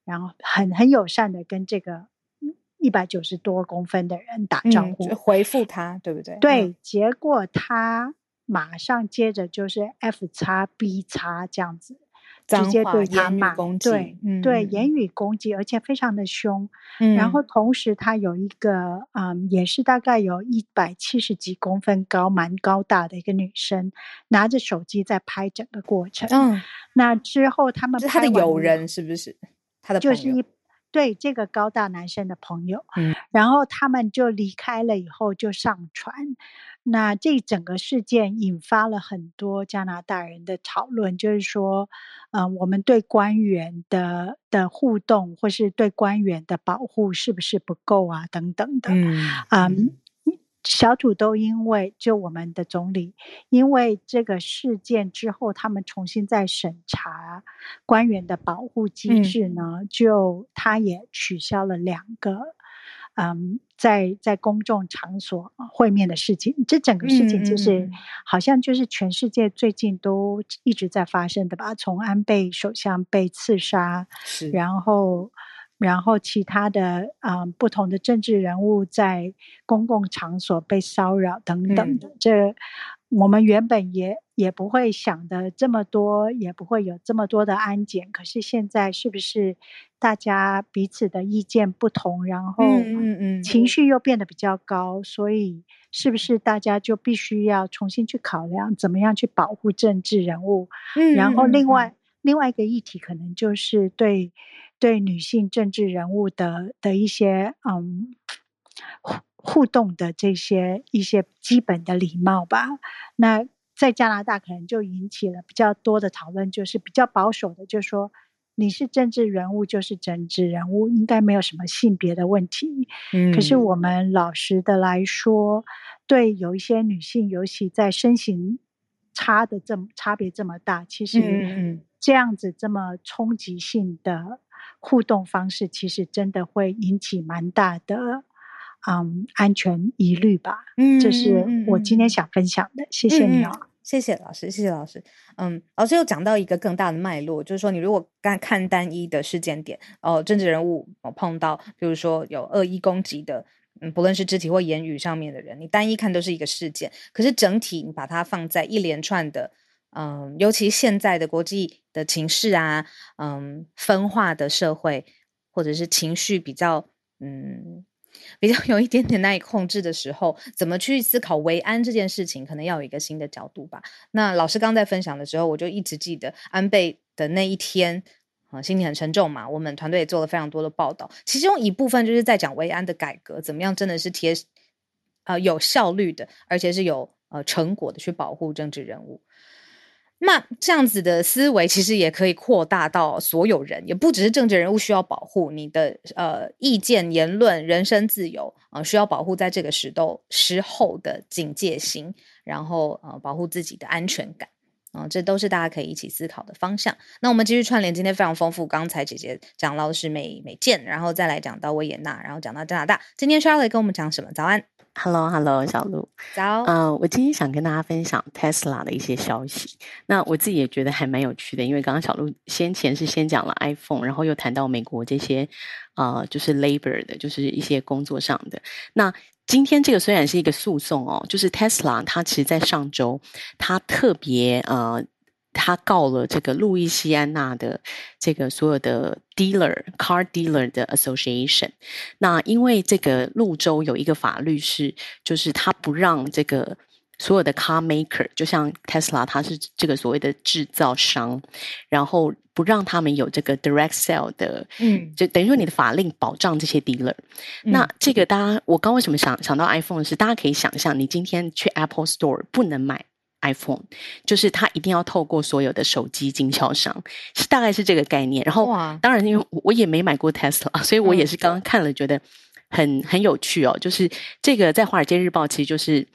然后很很友善的跟这个一百九十多公分的人打招呼，嗯、回复他，对不对？对，结果他马上接着就是 F 叉 B 叉这样子。直接对他骂，对、嗯、对，言语攻击，而且非常的凶。嗯、然后同时，他有一个，嗯，也是大概有一百七十几公分高，蛮高大的一个女生，拿着手机在拍整个过程。嗯，那之后他们拍他的友人是不是？他的就是一。对这个高大男生的朋友，嗯，然后他们就离开了以后就上船，那这整个事件引发了很多加拿大人的讨论，就是说，嗯、呃，我们对官员的的互动或是对官员的保护是不是不够啊？等等的，嗯。嗯小土豆因为就我们的总理，因为这个事件之后，他们重新在审查官员的保护机制呢，嗯、就他也取消了两个，嗯，在在公众场所会面的事情。这整个事情就是、嗯、好像就是全世界最近都一直在发生的吧？从安倍首相被刺杀，然后。然后其他的啊、呃，不同的政治人物在公共场所被骚扰等等的，嗯、这我们原本也也不会想的这么多，也不会有这么多的安检。可是现在是不是大家彼此的意见不同，然后情绪又变得比较高，嗯嗯嗯、所以是不是大家就必须要重新去考量，怎么样去保护政治人物？嗯、然后另外、嗯、另外一个议题可能就是对。对女性政治人物的的一些嗯互互动的这些一些基本的礼貌吧，那在加拿大可能就引起了比较多的讨论，就是比较保守的，就是说你是政治人物就是政治人物，应该没有什么性别的问题。嗯，可是我们老实的来说，对有一些女性，尤其在身形差的这么差别这么大，其实嗯这样子这么冲击性的。互动方式其实真的会引起蛮大的，嗯，安全疑虑吧。嗯，这是我今天想分享的。嗯、谢谢你哦，谢谢老师，谢谢老师。嗯，老师又讲到一个更大的脉络，就是说，你如果看看单一的事件点，哦，政治人物碰到，比如说有恶意攻击的，嗯，不论是肢体或言语上面的人，你单一看都是一个事件，可是整体你把它放在一连串的。嗯，尤其现在的国际的情势啊，嗯，分化的社会，或者是情绪比较，嗯，比较有一点点难以控制的时候，怎么去思考维安这件事情，可能要有一个新的角度吧。那老师刚在分享的时候，我就一直记得安倍的那一天，啊，心情很沉重嘛。我们团队也做了非常多的报道，其中一部分就是在讲维安的改革，怎么样真的是贴，呃，有效率的，而且是有呃成果的去保护政治人物。那这样子的思维其实也可以扩大到所有人，也不只是政治人物需要保护你的呃意见、言论、人身自由啊、需要保护在这个时都时候的警戒心，然后呃保护自己的安全感啊、这都是大家可以一起思考的方向。那我们继续串联，今天非常丰富。刚才姐姐讲到的是美美舰，然后再来讲到维也纳，然后讲到加拿大。今天 Charlotte 跟我们讲什么？早安。Hello，Hello，hello, 小鹿。早。嗯，uh, 我今天想跟大家分享 Tesla 的一些消息。那我自己也觉得还蛮有趣的，因为刚刚小鹿先前是先讲了 iPhone，然后又谈到美国这些，呃，就是 labor 的，就是一些工作上的。那今天这个虽然是一个诉讼哦，就是 Tesla 它其实在上周它特别呃。他告了这个路易西安那的这个所有的 dealer car dealer 的 association。那因为这个路州有一个法律是，就是他不让这个所有的 car maker，就像 Tesla，它是这个所谓的制造商，然后不让他们有这个 direct sale 的，嗯，就等于说你的法令保障这些 dealer。嗯、那这个大家，我刚为什么想想到 iPhone 是，大家可以想象，你今天去 Apple Store 不能买。iPhone 就是它一定要透过所有的手机经销商，是大概是这个概念。然后，当然因为我也没买过 Tesla，所以我也是刚刚看了，觉得很很有趣哦。就是这个在《华尔街日报》其实就是。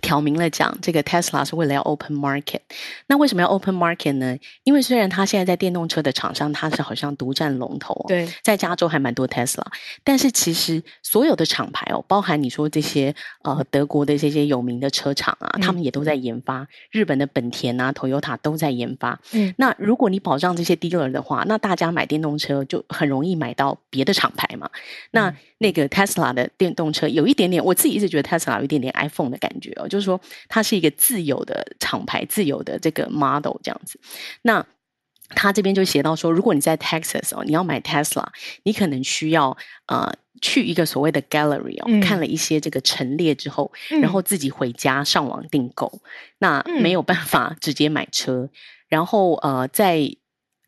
挑明了讲，这个 Tesla 是为了要 open market。那为什么要 open market 呢？因为虽然它现在在电动车的厂商，它是好像独占龙头，对，在加州还蛮多 Tesla，但是其实所有的厂牌哦，包含你说这些呃德国的这些有名的车厂啊，他们也都在研发。嗯、日本的本田啊、Toyota 都在研发。嗯，那如果你保障这些 dealer 的话，那大家买电动车就很容易买到别的厂牌嘛。那、嗯、那个 Tesla 的电动车有一点点，我自己一直觉得 Tesla 有一点点 iPhone 的感觉哦。哦，就是说它是一个自有的厂牌、自有的这个 model 这样子。那他这边就写到说，如果你在 Texas 哦，你要买 Tesla，你可能需要呃去一个所谓的 gallery 哦，嗯、看了一些这个陈列之后，嗯、然后自己回家上网订购，那没有办法直接买车，嗯、然后呃在。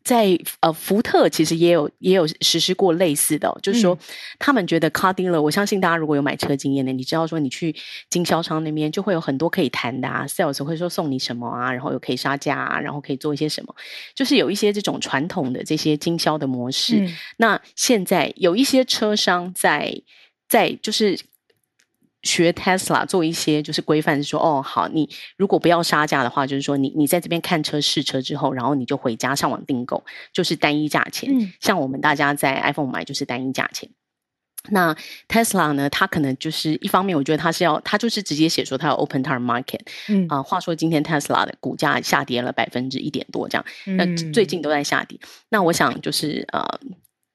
在呃，福特其实也有也有实施过类似的，哦，就是说，他们觉得 car dealer，我相信大家如果有买车经验的，你知道说你去经销商那边就会有很多可以谈的啊，sales 会说送你什么啊，然后又可以杀价啊，然后可以做一些什么，就是有一些这种传统的这些经销的模式。嗯、那现在有一些车商在在就是。学 Tesla 做一些就是规范，是说哦好，你如果不要杀价的话，就是说你你在这边看车试车之后，然后你就回家上网订购，就是单一价钱。嗯、像我们大家在 iPhone 买就是单一价钱。那 Tesla 呢，它可能就是一方面，我觉得它是要，它就是直接写说它有 Open Time Market。嗯啊、呃，话说今天 Tesla 的股价下跌了百分之一点多，这样，那最近都在下跌。嗯、那我想就是呃。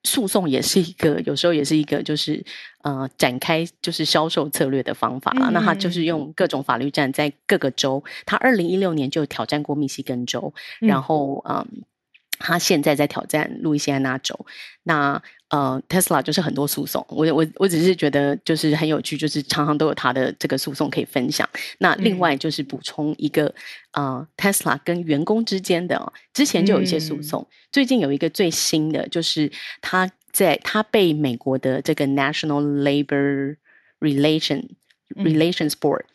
诉讼也是一个，有时候也是一个，就是呃，展开就是销售策略的方法啦。嗯、那他就是用各种法律战，在各个州。他二零一六年就挑战过密西根州，嗯、然后嗯，他现在在挑战路易斯安那州。那呃，Tesla 就是很多诉讼。我我我只是觉得就是很有趣，就是常常都有他的这个诉讼可以分享。那另外就是补充一个，嗯、呃，Tesla 跟员工之间的之前就有一些诉讼。嗯最近有一个最新的，就是他在他被美国的这个 National Labor Relation Relations Board，嗯、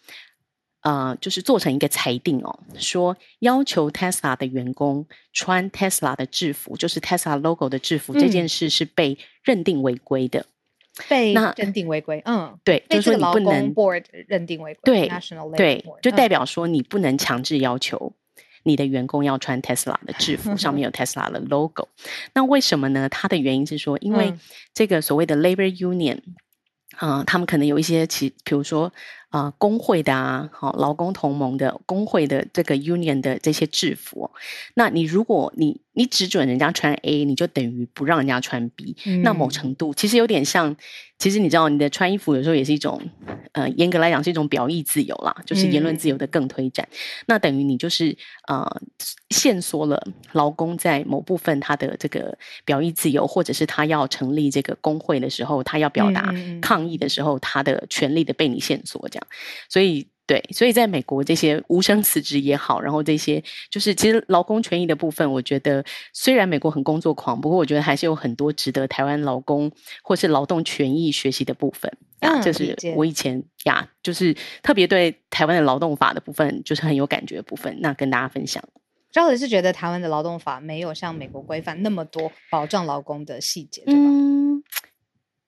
呃，就是做成一个裁定哦，说要求 Tesla 的员工穿 Tesla 的制服，就是 Tesla logo 的制服，嗯、这件事是被认定违规的，被认定违规，嗯，对，就是说你不能 Board 认定违规，对 National 对，就代表说你不能强制要求。你的员工要穿 Tesla 的制服，上面有 Tesla 的 logo。那为什么呢？它的原因是说，因为这个所谓的 Labor Union，啊、呃，他们可能有一些其，比如说。啊、呃，工会的啊，好，劳工同盟的工会的这个 union 的这些制服，那你如果你你只准人家穿 A，你就等于不让人家穿 B，、嗯、那某程度其实有点像，其实你知道，你的穿衣服有时候也是一种，呃，严格来讲是一种表意自由啦，就是言论自由的更推展，嗯、那等于你就是呃，限缩了劳工在某部分他的这个表意自由，或者是他要成立这个工会的时候，他要表达抗议的时候，嗯、他的权利的被你限缩，这样。所以，对，所以在美国这些无声辞职也好，然后这些就是其实劳工权益的部分，我觉得虽然美国很工作狂，不过我觉得还是有很多值得台湾劳工或是劳动权益学习的部分。啊，这是我以前呀，就是特别对台湾的劳动法的部分，就是很有感觉的部分，那跟大家分享。主要是觉得台湾的劳动法没有像美国规范那么多保障劳工的细节，对吧？嗯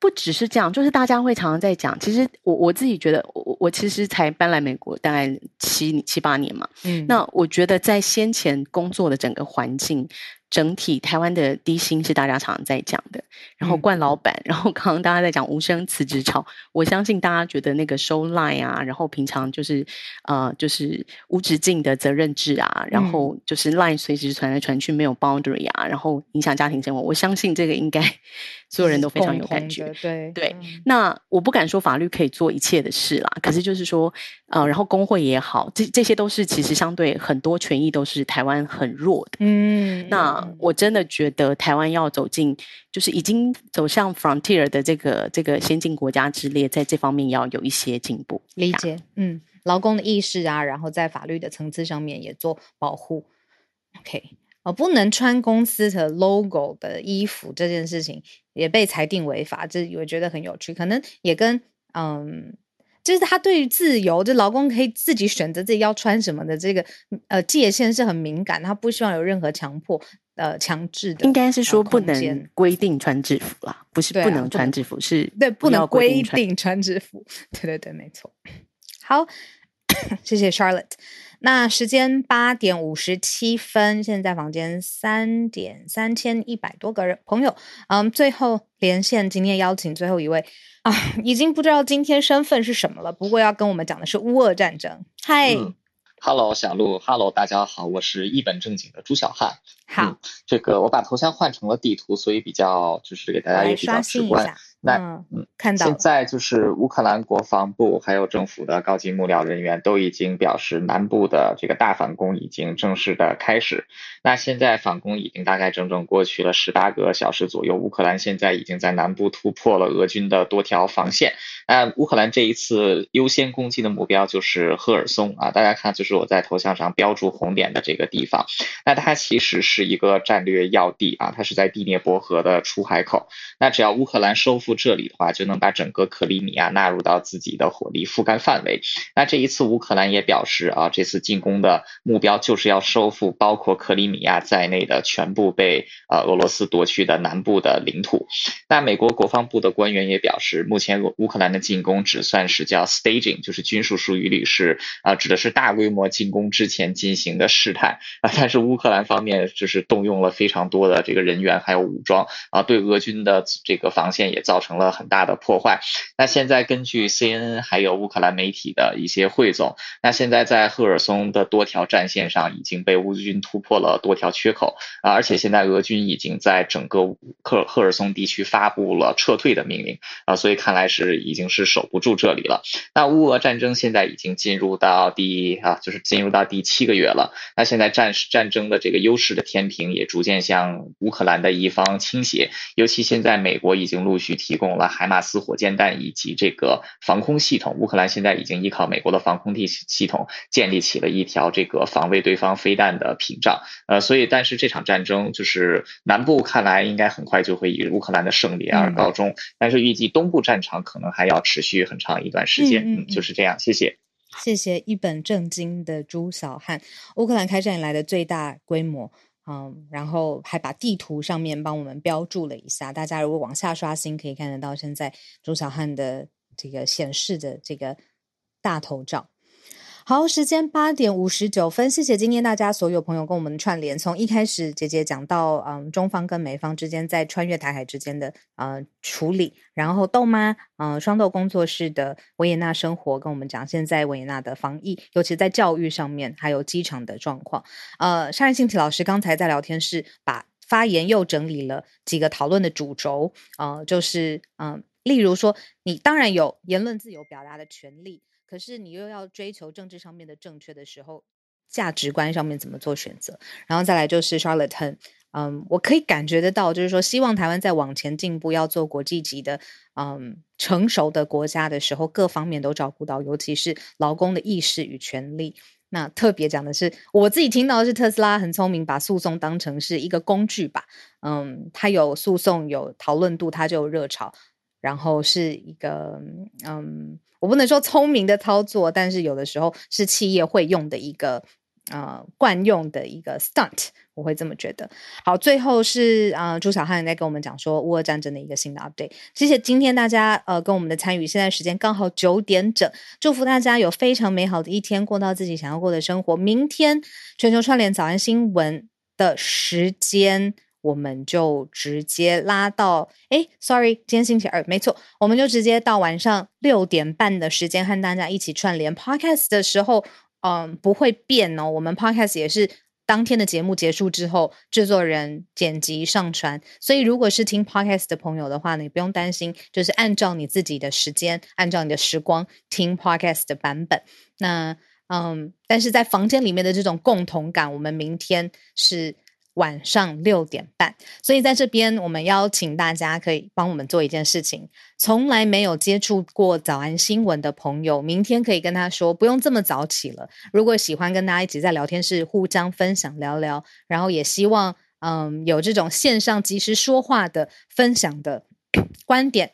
不只是这样，就是大家会常常在讲。其实我我自己觉得，我我其实才搬来美国大概七七八年嘛。嗯，那我觉得在先前工作的整个环境。整体台湾的低薪是大家常常在讲的，然后惯老板，嗯、然后刚刚大家在讲无声辞职潮，我相信大家觉得那个收 line 啊，然后平常就是呃就是无止境的责任制啊，然后就是 line 随时传来传去没有 boundary 啊，然后影响家庭生活，我相信这个应该所有人都非常有感觉。对对，嗯、那我不敢说法律可以做一切的事啦，可是就是说呃，然后工会也好，这这些都是其实相对很多权益都是台湾很弱的。嗯，那。我真的觉得台湾要走进，就是已经走向 frontier 的这个这个先进国家之列，在这方面要有一些进步。理解，嗯，劳工的意识啊，然后在法律的层次上面也做保护。OK，呃，不能穿公司的 logo 的衣服这件事情也被裁定违法，这我觉得很有趣，可能也跟嗯。就是他对于自由，就劳工可以自己选择自己要穿什么的这个呃界限是很敏感，他不希望有任何强迫呃强制的，应该是说不能规定穿制服啦，不是不能穿制服，啊、是对不能规定穿制服，对对对，没错。好，谢谢 Charlotte。那时间八点五十七分，现在房间三点三千一百多个人朋友，嗯，最后连线，今天邀请最后一位。啊，已经不知道今天身份是什么了。不过要跟我们讲的是乌俄战争。嗨、嗯、Hello 小鹿，Hello 大家好，我是一本正经的朱小汉。好、嗯，这个我把头像换成了地图，所以比较就是给大家也比较直观。那嗯，看到现在就是乌克兰国防部还有政府的高级幕僚人员都已经表示，南部的这个大反攻已经正式的开始。那现在反攻已经大概整整过去了十八个小时左右，乌克兰现在已经在南部突破了俄军的多条防线。那乌克兰这一次优先攻击的目标就是赫尔松啊，大家看，就是我在头像上标注红点的这个地方。那它其实是是一个战略要地啊，它是在第聂伯河的出海口。那只要乌克兰收复。这里的话，就能把整个克里米亚纳入到自己的火力覆盖范围。那这一次乌克兰也表示啊，这次进攻的目标就是要收复包括克里米亚在内的全部被呃俄罗斯夺去的南部的领土。那美国国防部的官员也表示，目前乌克兰的进攻只算是叫 staging，就是军事术语里是啊，指的是大规模进攻之前进行的试探啊。但是乌克兰方面是动用了非常多的这个人员还有武装啊，对俄军的这个防线也造成。了很大的破坏。那现在根据 CNN 还有乌克兰媒体的一些汇总，那现在在赫尔松的多条战线上已经被乌军突破了多条缺口啊，而且现在俄军已经在整个赫赫尔松地区发布了撤退的命令啊，所以看来是已经是守不住这里了。那乌俄战争现在已经进入到第啊，就是进入到第七个月了。那现在战战争的这个优势的天平也逐渐向乌克兰的一方倾斜，尤其现在美国已经陆续提。供了海马斯火箭弹以及这个防空系统，乌克兰现在已经依靠美国的防空系系统建立起了一条这个防卫对方飞弹的屏障。呃，所以但是这场战争就是南部看来应该很快就会以乌克兰的胜利而告终，嗯、但是预计东部战场可能还要持续很长一段时间。嗯，嗯，嗯，就是这样。谢谢，谢谢一本正经的朱小汉。乌克兰开战以来的最大规模。嗯，然后还把地图上面帮我们标注了一下，大家如果往下刷新，可以看得到现在朱小汉的这个显示的这个大头照。好，时间八点五十九分，谢谢今天大家所有朋友跟我们串联，从一开始姐姐讲到，嗯，中方跟美方之间在穿越台海之间的呃处理，然后豆妈，嗯、双豆工作室的维也纳生活跟我们讲现在维也纳的防疫，尤其在教育上面，还有机场的状况。呃，沙人信体老师刚才在聊天室把发言又整理了几个讨论的主轴，呃，就是嗯、例如说，你当然有言论自由表达的权利。可是你又要追求政治上面的正确的时候，价值观上面怎么做选择？然后再来就是 Charlotte，嗯，我可以感觉得到，就是说希望台湾在往前进步，要做国际级的，嗯，成熟的国家的时候，各方面都照顾到，尤其是劳工的意识与权利。那特别讲的是，我自己听到的是特斯拉很聪明，把诉讼当成是一个工具吧，嗯，它有诉讼有讨论度，它就有热潮，然后是一个，嗯。我不能说聪明的操作，但是有的时候是企业会用的一个呃惯用的一个 stunt，我会这么觉得。好，最后是呃朱小汉在跟我们讲说乌俄战争的一个新的 update。谢谢今天大家呃跟我们的参与，现在时间刚好九点整，祝福大家有非常美好的一天，过到自己想要过的生活。明天全球串联早安新闻的时间。我们就直接拉到，哎，sorry，今天星期二，没错，我们就直接到晚上六点半的时间和大家一起串联 podcast 的时候，嗯，不会变哦。我们 podcast 也是当天的节目结束之后，制作人剪辑上传。所以如果是听 podcast 的朋友的话，你不用担心，就是按照你自己的时间，按照你的时光听 podcast 的版本。那，嗯，但是在房间里面的这种共同感，我们明天是。晚上六点半，所以在这边我们邀请大家可以帮我们做一件事情。从来没有接触过早安新闻的朋友，明天可以跟他说不用这么早起了。如果喜欢跟大家一起在聊天室互相分享聊聊，然后也希望嗯有这种线上即时说话的分享的观点，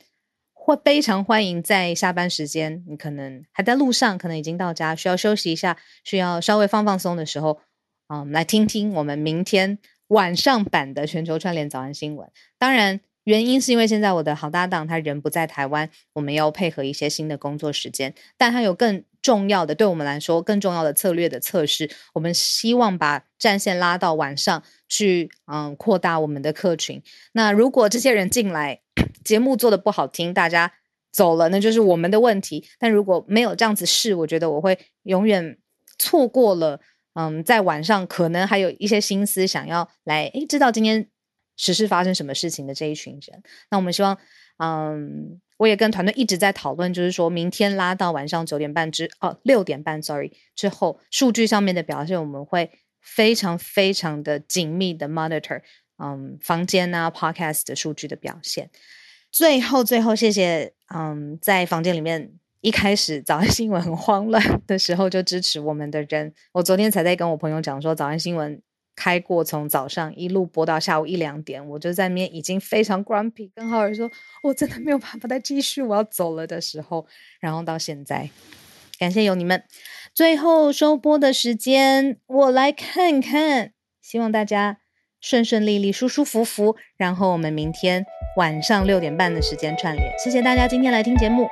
会非常欢迎在下班时间，你可能还在路上，可能已经到家，需要休息一下，需要稍微放放松的时候。嗯，来听听我们明天晚上版的全球串联早安新闻。当然，原因是因为现在我的好搭档他人不在台湾，我们要配合一些新的工作时间。但他有更重要的，对我们来说更重要的策略的测试。我们希望把战线拉到晚上去，嗯，扩大我们的客群。那如果这些人进来，节目做的不好听，大家走了，那就是我们的问题。但如果没有这样子试，我觉得我会永远错过了。嗯，在晚上可能还有一些心思想要来，诶，知道今天时事发生什么事情的这一群人。那我们希望，嗯，我也跟团队一直在讨论，就是说明天拉到晚上九点半之哦六点半，sorry 之后，数据上面的表现我们会非常非常的紧密的 monitor，嗯，房间啊 podcast 的数据的表现。最后最后谢谢，嗯，在房间里面一开始早安新闻很慌乱的时候就支持我们的人，我昨天才在跟我朋友讲说早安新闻。开过，从早上一路播到下午一两点，我就在那边已经非常 grumpy，跟浩尔说，我真的没有办法再继续，我要走了的时候，然后到现在，感谢有你们。最后收播的时间，我来看看，希望大家顺顺利利、舒舒服服，然后我们明天晚上六点半的时间串联。谢谢大家今天来听节目。